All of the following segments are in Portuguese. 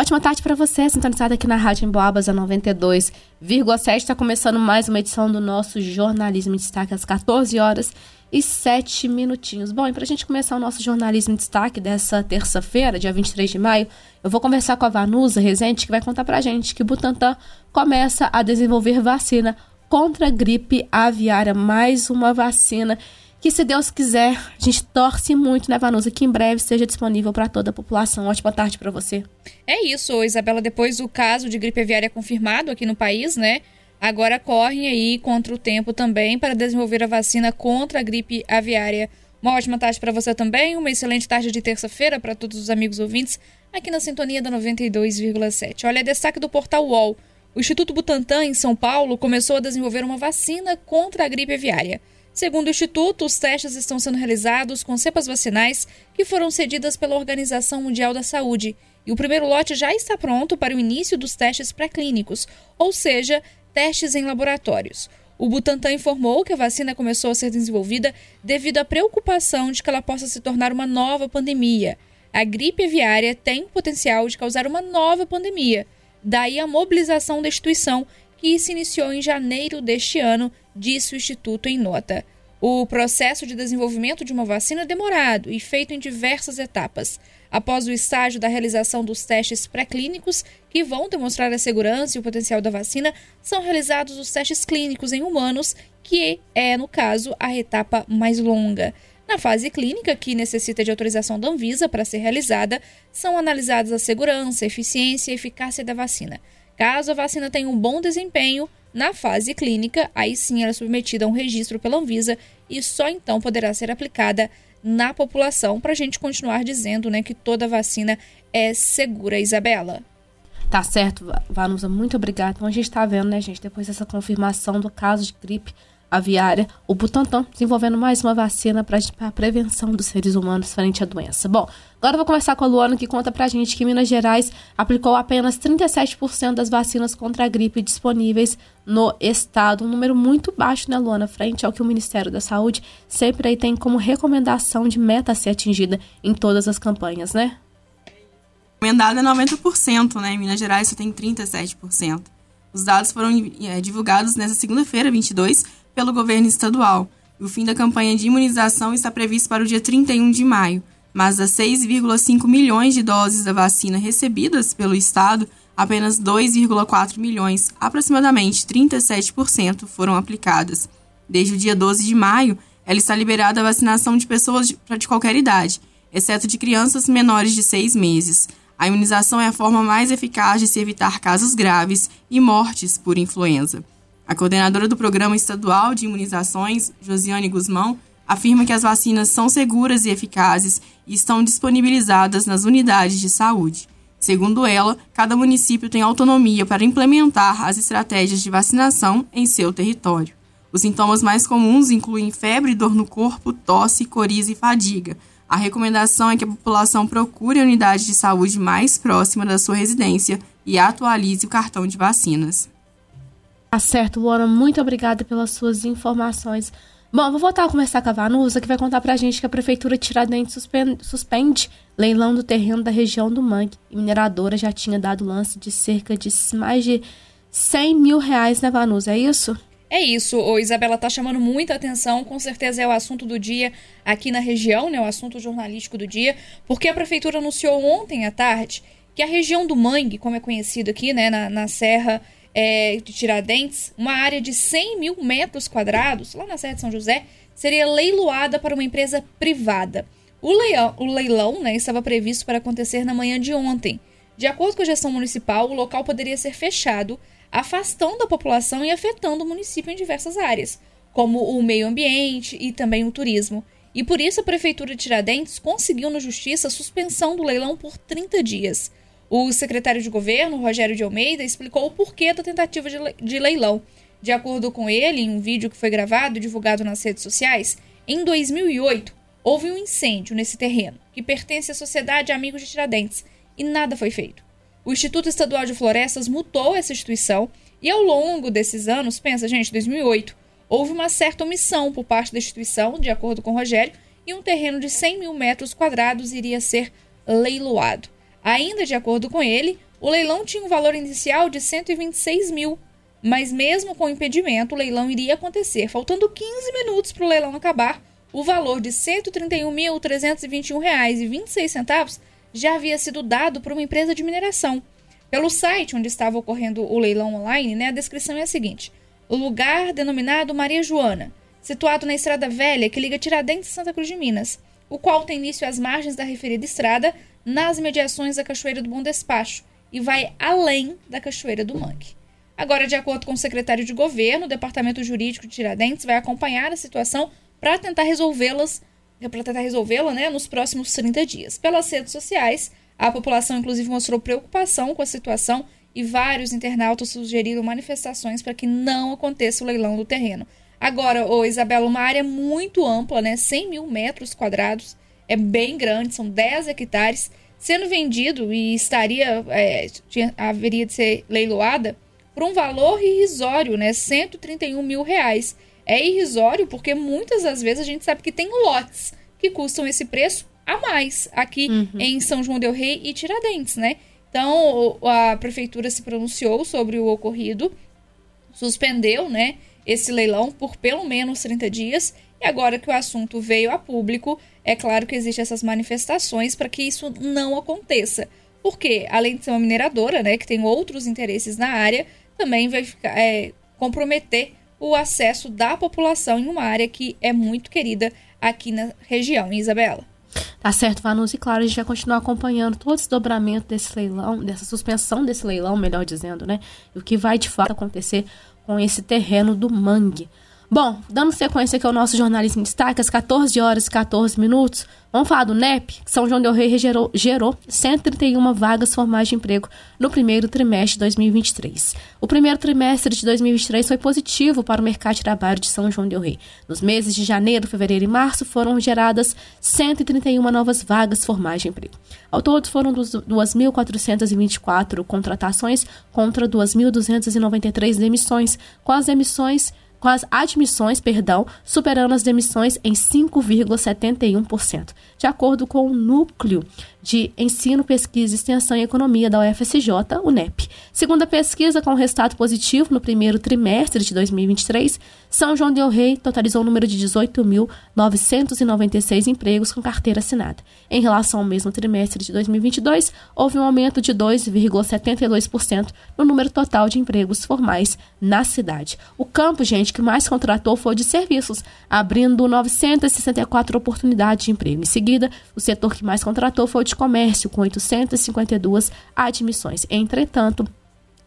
Ótima tarde para você, sintonizado aqui na Rádio Emboabas, a 92,7. Está começando mais uma edição do nosso Jornalismo em Destaque às 14 horas e 7 minutinhos. Bom, e para a gente começar o nosso Jornalismo em Destaque dessa terça-feira, dia 23 de maio, eu vou conversar com a Vanusa Rezende, que vai contar para a gente que Butantan começa a desenvolver vacina contra a gripe aviária, mais uma vacina que, se Deus quiser, a gente torce muito, né, Vanusa, que em breve seja disponível para toda a população. Ótima tarde para você. É isso, Isabela. Depois do caso de gripe aviária confirmado aqui no país, né? Agora correm aí contra o tempo também para desenvolver a vacina contra a gripe aviária. Uma ótima tarde para você também, uma excelente tarde de terça-feira para todos os amigos ouvintes aqui na sintonia da 92,7. Olha, destaque do portal UOL. O Instituto Butantan, em São Paulo, começou a desenvolver uma vacina contra a gripe aviária. Segundo o Instituto, os testes estão sendo realizados com cepas vacinais que foram cedidas pela Organização Mundial da Saúde e o primeiro lote já está pronto para o início dos testes pré-clínicos, ou seja, testes em laboratórios. O Butantan informou que a vacina começou a ser desenvolvida devido à preocupação de que ela possa se tornar uma nova pandemia. A gripe aviária tem o potencial de causar uma nova pandemia. Daí a mobilização da instituição, que se iniciou em janeiro deste ano disse o Instituto em nota. O processo de desenvolvimento de uma vacina é demorado e feito em diversas etapas. Após o estágio da realização dos testes pré-clínicos, que vão demonstrar a segurança e o potencial da vacina, são realizados os testes clínicos em humanos, que é, no caso, a etapa mais longa. Na fase clínica, que necessita de autorização da Anvisa para ser realizada, são analisadas a segurança, eficiência e eficácia da vacina. Caso a vacina tenha um bom desempenho, na fase clínica, aí sim ela é submetida a um registro pela Anvisa e só então poderá ser aplicada na população, para a gente continuar dizendo né, que toda vacina é segura, Isabela. Tá certo, Vanusa, muito obrigada. Então a gente está vendo, né, gente, depois dessa confirmação do caso de gripe aviária, o Butantan desenvolvendo mais uma vacina para a prevenção dos seres humanos frente à doença. Bom, agora eu vou conversar com a Luana que conta para a gente que Minas Gerais aplicou apenas 37% das vacinas contra a gripe disponíveis no estado, um número muito baixo, né, Luana, frente ao que o Ministério da Saúde sempre aí tem como recomendação de meta a ser atingida em todas as campanhas, né? Recomendada é 90%, né? Em Minas Gerais só tem 37%. Os dados foram é, divulgados nesta segunda-feira, 22, pelo governo estadual. O fim da campanha de imunização está previsto para o dia 31 de maio, mas das 6,5 milhões de doses da vacina recebidas pelo estado, apenas 2,4 milhões, aproximadamente 37%, foram aplicadas. Desde o dia 12 de maio, ela está liberada a vacinação de pessoas de, de qualquer idade, exceto de crianças menores de 6 meses. A imunização é a forma mais eficaz de se evitar casos graves e mortes por influenza. A coordenadora do Programa Estadual de Imunizações, Josiane Guzmão, afirma que as vacinas são seguras e eficazes e estão disponibilizadas nas unidades de saúde. Segundo ela, cada município tem autonomia para implementar as estratégias de vacinação em seu território. Os sintomas mais comuns incluem febre, dor no corpo, tosse, coriza e fadiga. A recomendação é que a população procure a unidade de saúde mais próxima da sua residência e atualize o cartão de vacinas. Tá certo, Luana, muito obrigada pelas suas informações. Bom, vou voltar a conversar com a Vanusa, que vai contar pra gente que a Prefeitura de Tiradentes suspende, suspende leilão do terreno da região do Mangue. E mineradora já tinha dado lance de cerca de mais de 100 mil reais, né, Vanusa? É isso? É isso, o Isabela tá chamando muita atenção, com certeza é o assunto do dia aqui na região, né, o assunto jornalístico do dia, porque a prefeitura anunciou ontem à tarde que a região do Mangue, como é conhecido aqui, né, na, na Serra é, de Tiradentes, uma área de 100 mil metros quadrados, lá na Serra de São José, seria leiloada para uma empresa privada. O leilão, o leilão né, estava previsto para acontecer na manhã de ontem. De acordo com a gestão municipal, o local poderia ser fechado, afastando a população e afetando o município em diversas áreas, como o meio ambiente e também o turismo. E por isso a Prefeitura de Tiradentes conseguiu na Justiça a suspensão do leilão por 30 dias. O secretário de governo, Rogério de Almeida, explicou o porquê da tentativa de leilão. De acordo com ele, em um vídeo que foi gravado e divulgado nas redes sociais, em 2008 houve um incêndio nesse terreno, que pertence à Sociedade Amigos de Tiradentes, e nada foi feito. O Instituto Estadual de Florestas mutou essa instituição e ao longo desses anos, pensa gente, 2008, houve uma certa omissão por parte da instituição, de acordo com Rogério, e um terreno de 100 mil metros quadrados iria ser leiloado. Ainda de acordo com ele, O leilão tinha um valor inicial de 126 mil, mas mesmo com o impedimento, o leilão iria acontecer. Faltando 15 minutos para o leilão acabar, o valor de R$ 131.321,26 já havia sido dado por uma empresa de mineração. Pelo site onde estava ocorrendo o leilão online, né, a descrição é a seguinte: o lugar denominado Maria Joana, situado na Estrada Velha que liga Tiradentes e Santa Cruz de Minas, o qual tem início às margens da referida estrada, nas imediações da Cachoeira do Bom Despacho, e vai além da Cachoeira do Mangue. Agora, de acordo com o secretário de governo, o Departamento Jurídico de Tiradentes vai acompanhar a situação para tentar resolvê-las, para tentar resolvê-la, né, nos próximos 30 dias. Pelas redes sociais, a população inclusive mostrou preocupação com a situação e vários internautas sugeriram manifestações para que não aconteça o leilão do terreno. Agora, ô Isabela, uma área muito ampla, né, 100 mil metros quadrados, é bem grande, são 10 hectares, sendo vendido e estaria, é, tinha, haveria de ser leiloada por um valor irrisório, né, 131 mil reais. É irrisório porque muitas das vezes a gente sabe que tem lotes que custam esse preço a mais aqui uhum. em São João del Rei e Tiradentes, né? Então a prefeitura se pronunciou sobre o ocorrido, suspendeu, né, esse leilão por pelo menos 30 dias e agora que o assunto veio a público, é claro que existem essas manifestações para que isso não aconteça. Porque, além de ser uma mineradora, né, que tem outros interesses na área, também vai ficar, é, comprometer o acesso da população em uma área que é muito querida aqui na região, Isabela. Tá certo, Vanus, e claro, a gente vai continuar acompanhando todo esse dobramento desse leilão, dessa suspensão desse leilão, melhor dizendo, né? E o que vai de fato acontecer com esse terreno do mangue. Bom, dando sequência aqui ao nosso jornalismo em destaque, às 14 horas e 14 minutos, vamos falar do NEP, São João del Rei gerou, gerou 131 vagas formais de emprego no primeiro trimestre de 2023. O primeiro trimestre de 2023 foi positivo para o mercado de trabalho de São João del Rei. Nos meses de janeiro, fevereiro e março foram geradas 131 novas vagas formais de emprego. Ao todo, foram 2.424 contratações contra 2.293 demissões, com as demissões com as admissões, perdão, superando as demissões em 5,71%, de acordo com o núcleo de Ensino, Pesquisa, Extensão e Economia da UFSJ, o NEP. Segundo a pesquisa, com resultado positivo no primeiro trimestre de 2023, São João del Rei totalizou o um número de 18.996 empregos com carteira assinada. Em relação ao mesmo trimestre de 2022, houve um aumento de 2,72% no número total de empregos formais na cidade. O campo, gente, que mais contratou foi de serviços, abrindo 964 oportunidades de emprego. Em seguida, o setor que mais contratou foi o de comércio, com 852 admissões. Entretanto,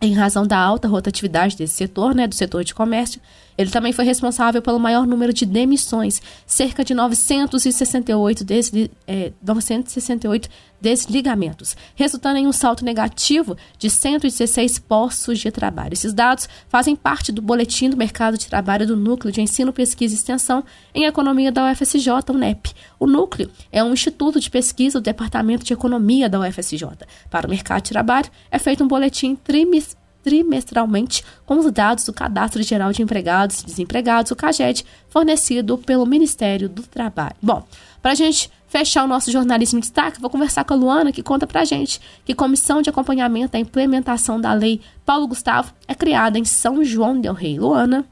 em razão da alta rotatividade desse setor, né, do setor de comércio, ele também foi responsável pelo maior número de demissões, cerca de 968, desli, é, 968 desligamentos, resultando em um salto negativo de 116 postos de trabalho. Esses dados fazem parte do Boletim do Mercado de Trabalho do Núcleo de Ensino, Pesquisa e Extensão em Economia da UFSJ, o NEP. O núcleo é um instituto de pesquisa do Departamento de Economia da UFSJ. Para o mercado de trabalho, é feito um boletim trimestral trimestralmente com os dados do Cadastro Geral de Empregados e Desempregados, o CAGED, fornecido pelo Ministério do Trabalho. Bom, para a gente fechar o nosso jornalismo em destaque, vou conversar com a Luana, que conta para a gente que Comissão de Acompanhamento da Implementação da Lei Paulo Gustavo é criada em São João del Rei. Luana.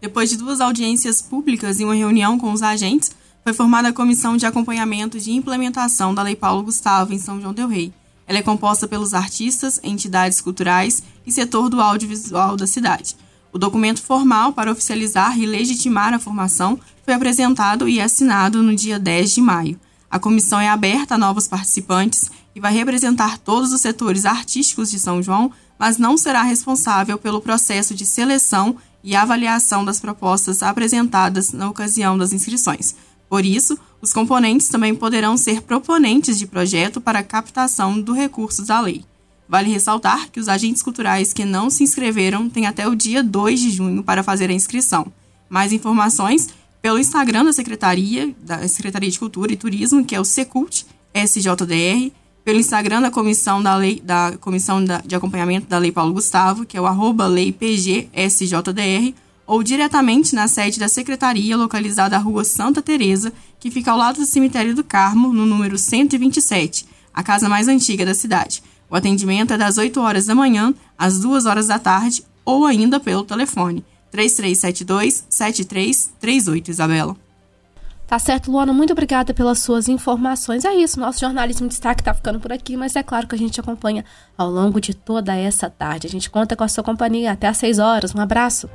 Depois de duas audiências públicas e uma reunião com os agentes, foi formada a Comissão de Acompanhamento de Implementação da Lei Paulo Gustavo em São João del Rei. Ela é composta pelos artistas, entidades culturais e setor do audiovisual da cidade. O documento formal para oficializar e legitimar a formação foi apresentado e assinado no dia 10 de maio. A comissão é aberta a novos participantes e vai representar todos os setores artísticos de São João, mas não será responsável pelo processo de seleção e avaliação das propostas apresentadas na ocasião das inscrições. Por isso, os componentes também poderão ser proponentes de projeto para captação do recurso da lei. Vale ressaltar que os agentes culturais que não se inscreveram têm até o dia 2 de junho para fazer a inscrição. Mais informações pelo Instagram da Secretaria, da Secretaria de Cultura e Turismo, que é o Secult SJDR, pelo Instagram da Comissão, da lei, da Comissão de Acompanhamento da Lei Paulo Gustavo, que é o arroba leipgsjdr, ou diretamente na sede da secretaria localizada na Rua Santa Teresa, que fica ao lado do cemitério do Carmo, no número 127, a casa mais antiga da cidade. O atendimento é das 8 horas da manhã às 2 horas da tarde ou ainda pelo telefone 3372 7338, Isabela. Tá certo, Luana, muito obrigada pelas suas informações. É isso, nosso jornalismo de destaque tá ficando por aqui, mas é claro que a gente acompanha ao longo de toda essa tarde. A gente conta com a sua companhia até às 6 horas. Um abraço.